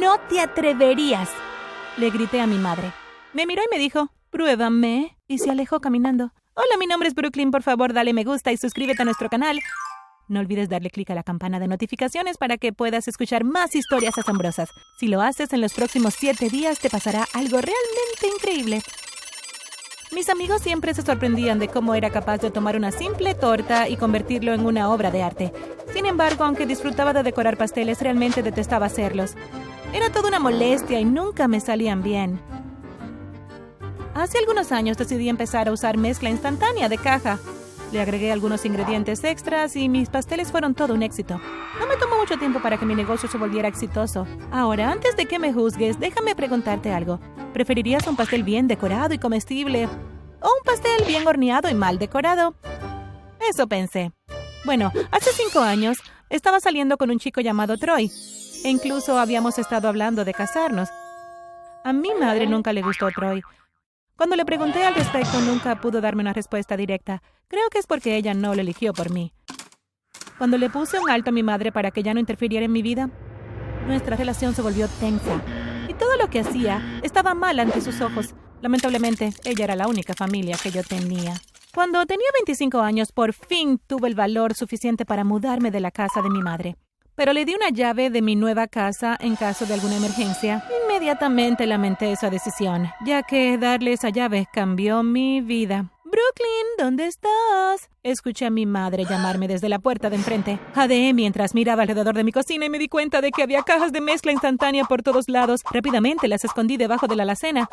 No te atreverías. Le grité a mi madre. Me miró y me dijo, pruébame. Y se alejó caminando. Hola, mi nombre es Brooklyn. Por favor, dale me gusta y suscríbete a nuestro canal. No olvides darle clic a la campana de notificaciones para que puedas escuchar más historias asombrosas. Si lo haces en los próximos siete días, te pasará algo realmente increíble. Mis amigos siempre se sorprendían de cómo era capaz de tomar una simple torta y convertirlo en una obra de arte. Sin embargo, aunque disfrutaba de decorar pasteles, realmente detestaba hacerlos. Era toda una molestia y nunca me salían bien. Hace algunos años decidí empezar a usar mezcla instantánea de caja. Le agregué algunos ingredientes extras y mis pasteles fueron todo un éxito. No me tomó mucho tiempo para que mi negocio se volviera exitoso. Ahora, antes de que me juzgues, déjame preguntarte algo. ¿Preferirías un pastel bien decorado y comestible o un pastel bien horneado y mal decorado? Eso pensé. Bueno, hace cinco años estaba saliendo con un chico llamado Troy. E incluso habíamos estado hablando de casarnos. A mi madre nunca le gustó Troy. Cuando le pregunté al respecto, nunca pudo darme una respuesta directa. Creo que es porque ella no lo eligió por mí. Cuando le puse un alto a mi madre para que ya no interfiriera en mi vida, nuestra relación se volvió tensa. Y todo lo que hacía estaba mal ante sus ojos. Lamentablemente, ella era la única familia que yo tenía. Cuando tenía 25 años, por fin tuve el valor suficiente para mudarme de la casa de mi madre pero le di una llave de mi nueva casa en caso de alguna emergencia. Inmediatamente lamenté esa decisión, ya que darle esa llave cambió mi vida. Brooklyn, ¿dónde estás? Escuché a mi madre llamarme desde la puerta de enfrente. Jadeé mientras miraba alrededor de mi cocina y me di cuenta de que había cajas de mezcla instantánea por todos lados. Rápidamente las escondí debajo de la alacena.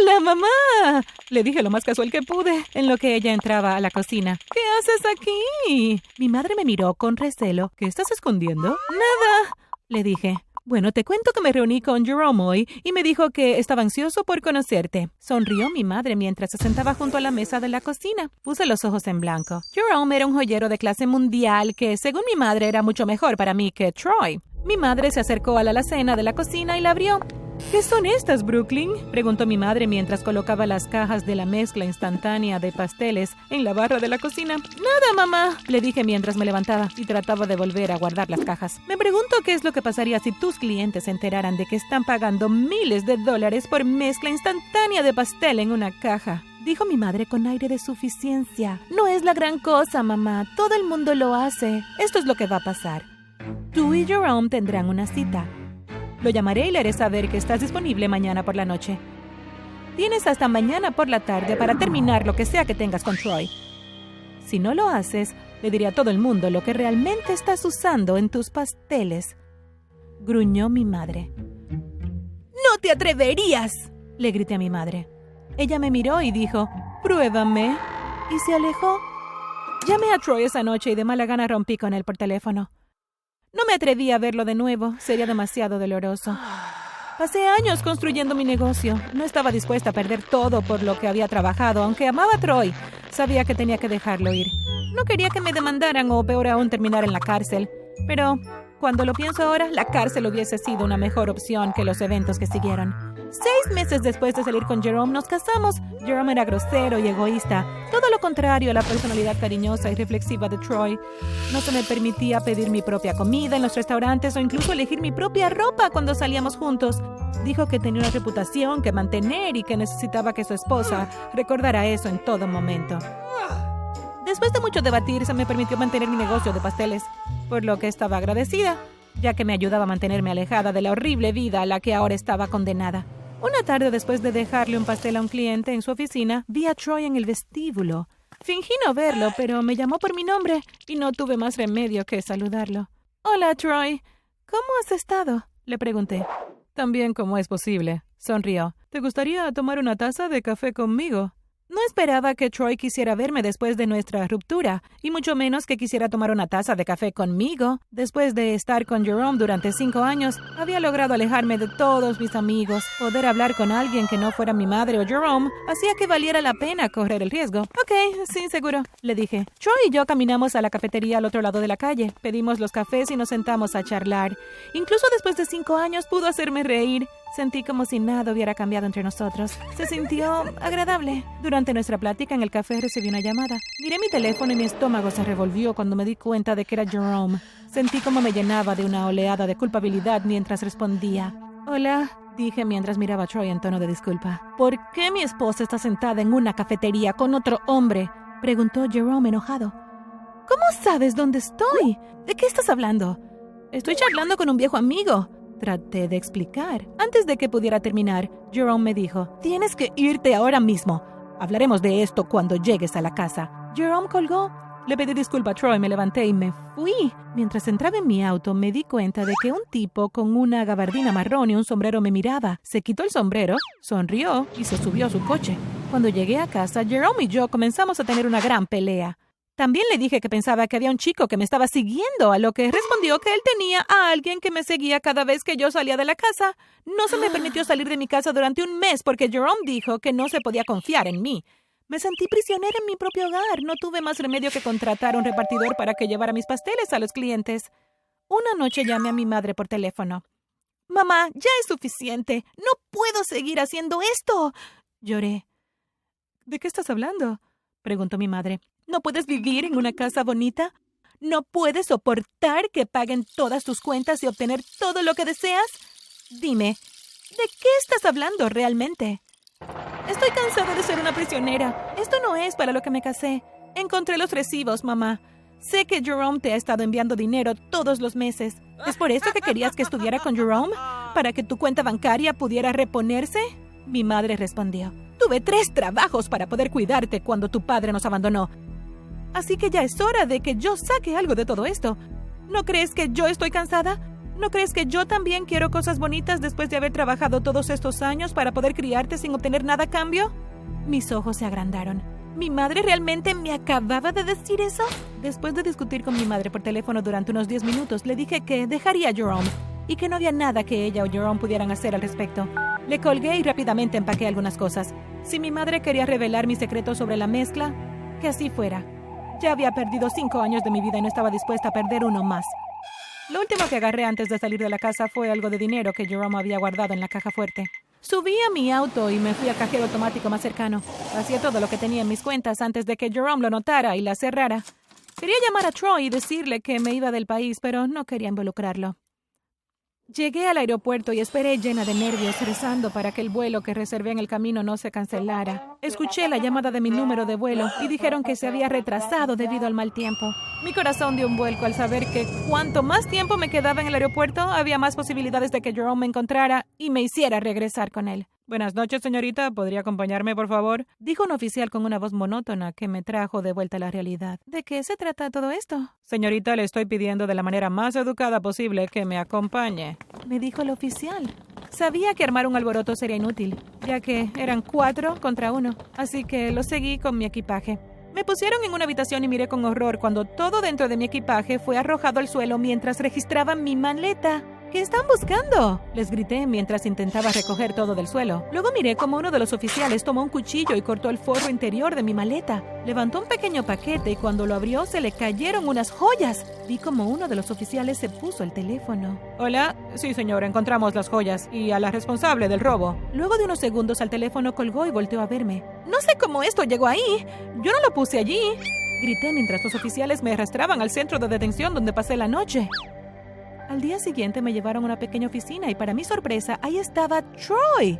¡Hola, mamá! Le dije lo más casual que pude, en lo que ella entraba a la cocina. ¿Qué haces aquí? Mi madre me miró con recelo. ¿Qué estás escondiendo? Nada, le dije. Bueno, te cuento que me reuní con Jerome hoy y me dijo que estaba ansioso por conocerte. Sonrió mi madre mientras se sentaba junto a la mesa de la cocina. Puse los ojos en blanco. Jerome era un joyero de clase mundial que, según mi madre, era mucho mejor para mí que Troy. Mi madre se acercó a la alacena de la cocina y la abrió. ¿Qué son estas, Brooklyn? preguntó mi madre mientras colocaba las cajas de la mezcla instantánea de pasteles en la barra de la cocina. Nada, mamá, le dije mientras me levantaba y trataba de volver a guardar las cajas. Me pregunto qué es lo que pasaría si tus clientes se enteraran de que están pagando miles de dólares por mezcla instantánea de pastel en una caja. Dijo mi madre con aire de suficiencia. No es la gran cosa, mamá. Todo el mundo lo hace. Esto es lo que va a pasar. Tú y Jerome tendrán una cita. Lo llamaré y le haré saber que estás disponible mañana por la noche. Tienes hasta mañana por la tarde para terminar lo que sea que tengas con Troy. Si no lo haces, le diré a todo el mundo lo que realmente estás usando en tus pasteles. Gruñó mi madre. ¡No te atreverías! le grité a mi madre. Ella me miró y dijo, pruébame. Y se alejó. Llamé a Troy esa noche y de mala gana rompí con él por teléfono. No me atreví a verlo de nuevo, sería demasiado doloroso. Pasé años construyendo mi negocio. No estaba dispuesta a perder todo por lo que había trabajado, aunque amaba a Troy. Sabía que tenía que dejarlo ir. No quería que me demandaran o peor aún terminar en la cárcel. Pero cuando lo pienso ahora, la cárcel hubiese sido una mejor opción que los eventos que siguieron. Seis meses después de salir con Jerome, nos casamos. Jerome era grosero y egoísta, todo lo contrario a la personalidad cariñosa y reflexiva de Troy. No se me permitía pedir mi propia comida en los restaurantes o incluso elegir mi propia ropa cuando salíamos juntos. Dijo que tenía una reputación que mantener y que necesitaba que su esposa recordara eso en todo momento. Después de mucho debatir, se me permitió mantener mi negocio de pasteles, por lo que estaba agradecida, ya que me ayudaba a mantenerme alejada de la horrible vida a la que ahora estaba condenada. Una tarde después de dejarle un pastel a un cliente en su oficina, vi a Troy en el vestíbulo. Fingí no verlo, pero me llamó por mi nombre y no tuve más remedio que saludarlo. Hola, Troy. ¿Cómo has estado? le pregunté. Tan bien como es posible, sonrió. ¿Te gustaría tomar una taza de café conmigo? No esperaba que Troy quisiera verme después de nuestra ruptura, y mucho menos que quisiera tomar una taza de café conmigo. Después de estar con Jerome durante cinco años, había logrado alejarme de todos mis amigos. Poder hablar con alguien que no fuera mi madre o Jerome hacía que valiera la pena correr el riesgo. Ok, sí, seguro, le dije. Troy y yo caminamos a la cafetería al otro lado de la calle. Pedimos los cafés y nos sentamos a charlar. Incluso después de cinco años pudo hacerme reír. Sentí como si nada hubiera cambiado entre nosotros. Se sintió agradable. Durante nuestra plática en el café recibí una llamada. Miré mi teléfono y mi estómago se revolvió cuando me di cuenta de que era Jerome. Sentí como me llenaba de una oleada de culpabilidad mientras respondía. Hola, dije mientras miraba a Troy en tono de disculpa. ¿Por qué mi esposa está sentada en una cafetería con otro hombre? preguntó Jerome enojado. ¿Cómo sabes dónde estoy? ¿De qué estás hablando? Estoy charlando con un viejo amigo. Traté de explicar. Antes de que pudiera terminar, Jerome me dijo, tienes que irte ahora mismo. Hablaremos de esto cuando llegues a la casa. Jerome colgó. Le pedí disculpa a Troy, me levanté y me fui. Mientras entraba en mi auto, me di cuenta de que un tipo con una gabardina marrón y un sombrero me miraba. Se quitó el sombrero, sonrió y se subió a su coche. Cuando llegué a casa, Jerome y yo comenzamos a tener una gran pelea. También le dije que pensaba que había un chico que me estaba siguiendo, a lo que respondió que él tenía a alguien que me seguía cada vez que yo salía de la casa. No se me permitió salir de mi casa durante un mes porque Jerome dijo que no se podía confiar en mí. Me sentí prisionera en mi propio hogar. No tuve más remedio que contratar a un repartidor para que llevara mis pasteles a los clientes. Una noche llamé a mi madre por teléfono. Mamá, ya es suficiente. No puedo seguir haciendo esto. Lloré. ¿De qué estás hablando? preguntó mi madre. ¿No puedes vivir en una casa bonita? ¿No puedes soportar que paguen todas tus cuentas y obtener todo lo que deseas? Dime, ¿de qué estás hablando realmente? Estoy cansada de ser una prisionera. Esto no es para lo que me casé. Encontré los recibos, mamá. Sé que Jerome te ha estado enviando dinero todos los meses. ¿Es por eso que querías que estuviera con Jerome? ¿Para que tu cuenta bancaria pudiera reponerse? Mi madre respondió. Tuve tres trabajos para poder cuidarte cuando tu padre nos abandonó. Así que ya es hora de que yo saque algo de todo esto. ¿No crees que yo estoy cansada? ¿No crees que yo también quiero cosas bonitas después de haber trabajado todos estos años para poder criarte sin obtener nada a cambio? Mis ojos se agrandaron. ¿Mi madre realmente me acababa de decir eso? Después de discutir con mi madre por teléfono durante unos 10 minutos, le dije que dejaría a Jerome y que no había nada que ella o Jerome pudieran hacer al respecto. Le colgué y rápidamente empaqué algunas cosas. Si mi madre quería revelar mi secreto sobre la mezcla, que así fuera. Había perdido cinco años de mi vida y no estaba dispuesta a perder uno más. Lo último que agarré antes de salir de la casa fue algo de dinero que Jerome había guardado en la caja fuerte. Subí a mi auto y me fui al cajero automático más cercano. Hacía todo lo que tenía en mis cuentas antes de que Jerome lo notara y la cerrara. Quería llamar a Troy y decirle que me iba del país, pero no quería involucrarlo. Llegué al aeropuerto y esperé llena de nervios, rezando para que el vuelo que reservé en el camino no se cancelara. Escuché la llamada de mi número de vuelo y dijeron que se había retrasado debido al mal tiempo. Mi corazón dio un vuelco al saber que cuanto más tiempo me quedaba en el aeropuerto, había más posibilidades de que Jerome me encontrara y me hiciera regresar con él. Buenas noches, señorita. ¿Podría acompañarme, por favor? Dijo un oficial con una voz monótona que me trajo de vuelta a la realidad. ¿De qué se trata todo esto? Señorita, le estoy pidiendo de la manera más educada posible que me acompañe. Me dijo el oficial. Sabía que armar un alboroto sería inútil, ya que eran cuatro contra uno, así que lo seguí con mi equipaje. Me pusieron en una habitación y miré con horror cuando todo dentro de mi equipaje fue arrojado al suelo mientras registraban mi maleta. ¿Qué están buscando? Les grité mientras intentaba recoger todo del suelo. Luego miré como uno de los oficiales tomó un cuchillo y cortó el forro interior de mi maleta. Levantó un pequeño paquete y cuando lo abrió se le cayeron unas joyas. Vi como uno de los oficiales se puso el teléfono. Hola, sí señor, encontramos las joyas y a la responsable del robo. Luego de unos segundos al teléfono colgó y volteó a verme. No sé cómo esto llegó ahí. Yo no lo puse allí. Grité mientras los oficiales me arrastraban al centro de detención donde pasé la noche. Al día siguiente me llevaron a una pequeña oficina y para mi sorpresa ahí estaba Troy.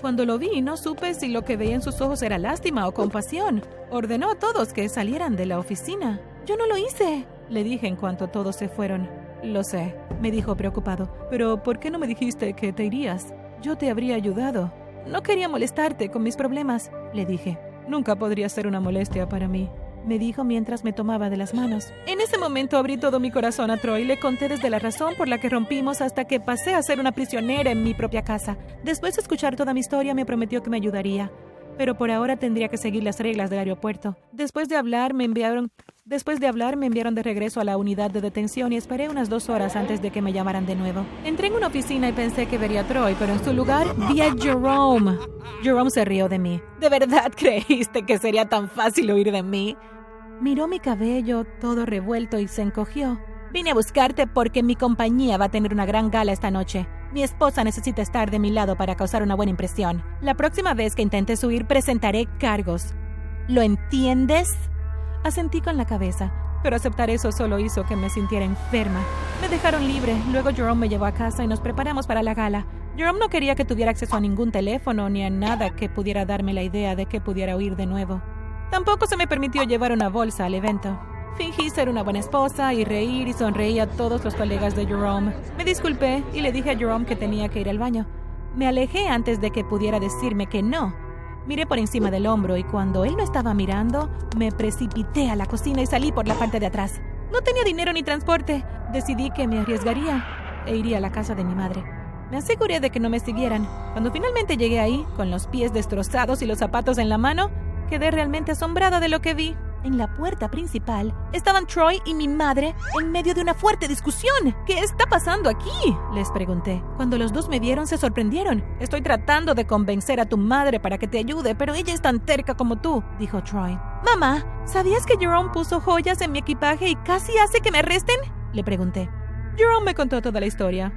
Cuando lo vi no supe si lo que veía en sus ojos era lástima o compasión. Ordenó a todos que salieran de la oficina. Yo no lo hice, le dije en cuanto todos se fueron. Lo sé, me dijo preocupado. Pero ¿por qué no me dijiste que te irías? Yo te habría ayudado. No quería molestarte con mis problemas, le dije. Nunca podría ser una molestia para mí me dijo mientras me tomaba de las manos. En ese momento abrí todo mi corazón a Troy y le conté desde la razón por la que rompimos hasta que pasé a ser una prisionera en mi propia casa. Después de escuchar toda mi historia me prometió que me ayudaría. Pero por ahora tendría que seguir las reglas del aeropuerto. Después de hablar, me enviaron Después de hablar, me enviaron de regreso a la unidad de detención y esperé unas dos horas antes de que me llamaran de nuevo. Entré en una oficina y pensé que vería a Troy, pero en su lugar vi a Jerome. Jerome se rió de mí. ¿De verdad creíste que sería tan fácil huir de mí? Miró mi cabello todo revuelto y se encogió. Vine a buscarte porque mi compañía va a tener una gran gala esta noche. Mi esposa necesita estar de mi lado para causar una buena impresión. La próxima vez que intentes huir presentaré cargos. ¿Lo entiendes? Asentí con la cabeza, pero aceptar eso solo hizo que me sintiera enferma. Me dejaron libre, luego Jerome me llevó a casa y nos preparamos para la gala. Jerome no quería que tuviera acceso a ningún teléfono ni a nada que pudiera darme la idea de que pudiera huir de nuevo. Tampoco se me permitió llevar una bolsa al evento. Fingí ser una buena esposa y reír y sonreí a todos los colegas de Jerome. Me disculpé y le dije a Jerome que tenía que ir al baño. Me alejé antes de que pudiera decirme que no. Miré por encima del hombro y cuando él no estaba mirando, me precipité a la cocina y salí por la parte de atrás. No tenía dinero ni transporte. Decidí que me arriesgaría e iría a la casa de mi madre. Me aseguré de que no me siguieran. Cuando finalmente llegué ahí, con los pies destrozados y los zapatos en la mano, quedé realmente asombrada de lo que vi. En la puerta principal estaban Troy y mi madre en medio de una fuerte discusión. ¿Qué está pasando aquí? Les pregunté. Cuando los dos me vieron se sorprendieron. Estoy tratando de convencer a tu madre para que te ayude, pero ella es tan terca como tú, dijo Troy. Mamá, ¿sabías que Jerome puso joyas en mi equipaje y casi hace que me arresten? Le pregunté. Jerome me contó toda la historia.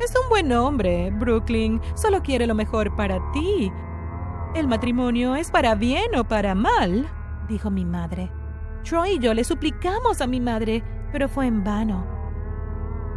Es un buen hombre, Brooklyn. Solo quiere lo mejor para ti. ¿El matrimonio es para bien o para mal? dijo mi madre. Troy y yo le suplicamos a mi madre, pero fue en vano.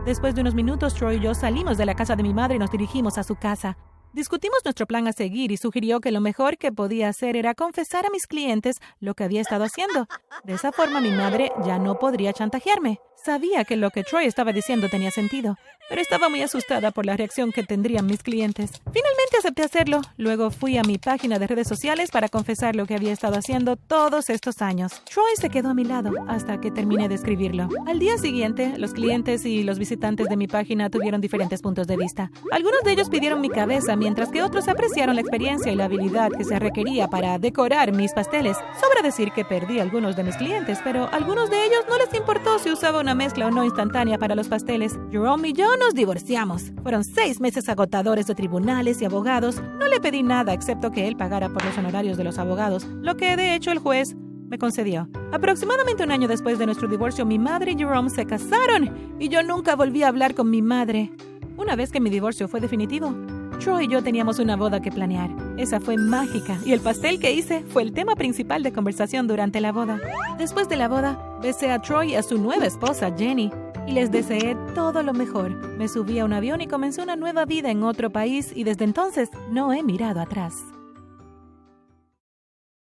Después de unos minutos, Troy y yo salimos de la casa de mi madre y nos dirigimos a su casa. Discutimos nuestro plan a seguir y sugirió que lo mejor que podía hacer era confesar a mis clientes lo que había estado haciendo. De esa forma mi madre ya no podría chantajearme. Sabía que lo que Troy estaba diciendo tenía sentido, pero estaba muy asustada por la reacción que tendrían mis clientes. Finalmente acepté hacerlo. Luego fui a mi página de redes sociales para confesar lo que había estado haciendo todos estos años. Troy se quedó a mi lado hasta que terminé de escribirlo. Al día siguiente, los clientes y los visitantes de mi página tuvieron diferentes puntos de vista. Algunos de ellos pidieron mi cabeza, mientras que otros apreciaron la experiencia y la habilidad que se requería para decorar mis pasteles. Sobra decir que perdí algunos de mis clientes, pero a algunos de ellos no les importó si usaba una mezcla o no instantánea para los pasteles. Jerome y yo nos divorciamos. Fueron seis meses agotadores de tribunales y abogados. No le pedí nada excepto que él pagara por los honorarios de los abogados, lo que de hecho el juez me concedió. Aproximadamente un año después de nuestro divorcio, mi madre y Jerome se casaron y yo nunca volví a hablar con mi madre. Una vez que mi divorcio fue definitivo, Troy y yo teníamos una boda que planear. Esa fue mágica y el pastel que hice fue el tema principal de conversación durante la boda. Después de la boda, besé a Troy y a su nueva esposa, Jenny, y les deseé todo lo mejor. Me subí a un avión y comencé una nueva vida en otro país y desde entonces no he mirado atrás.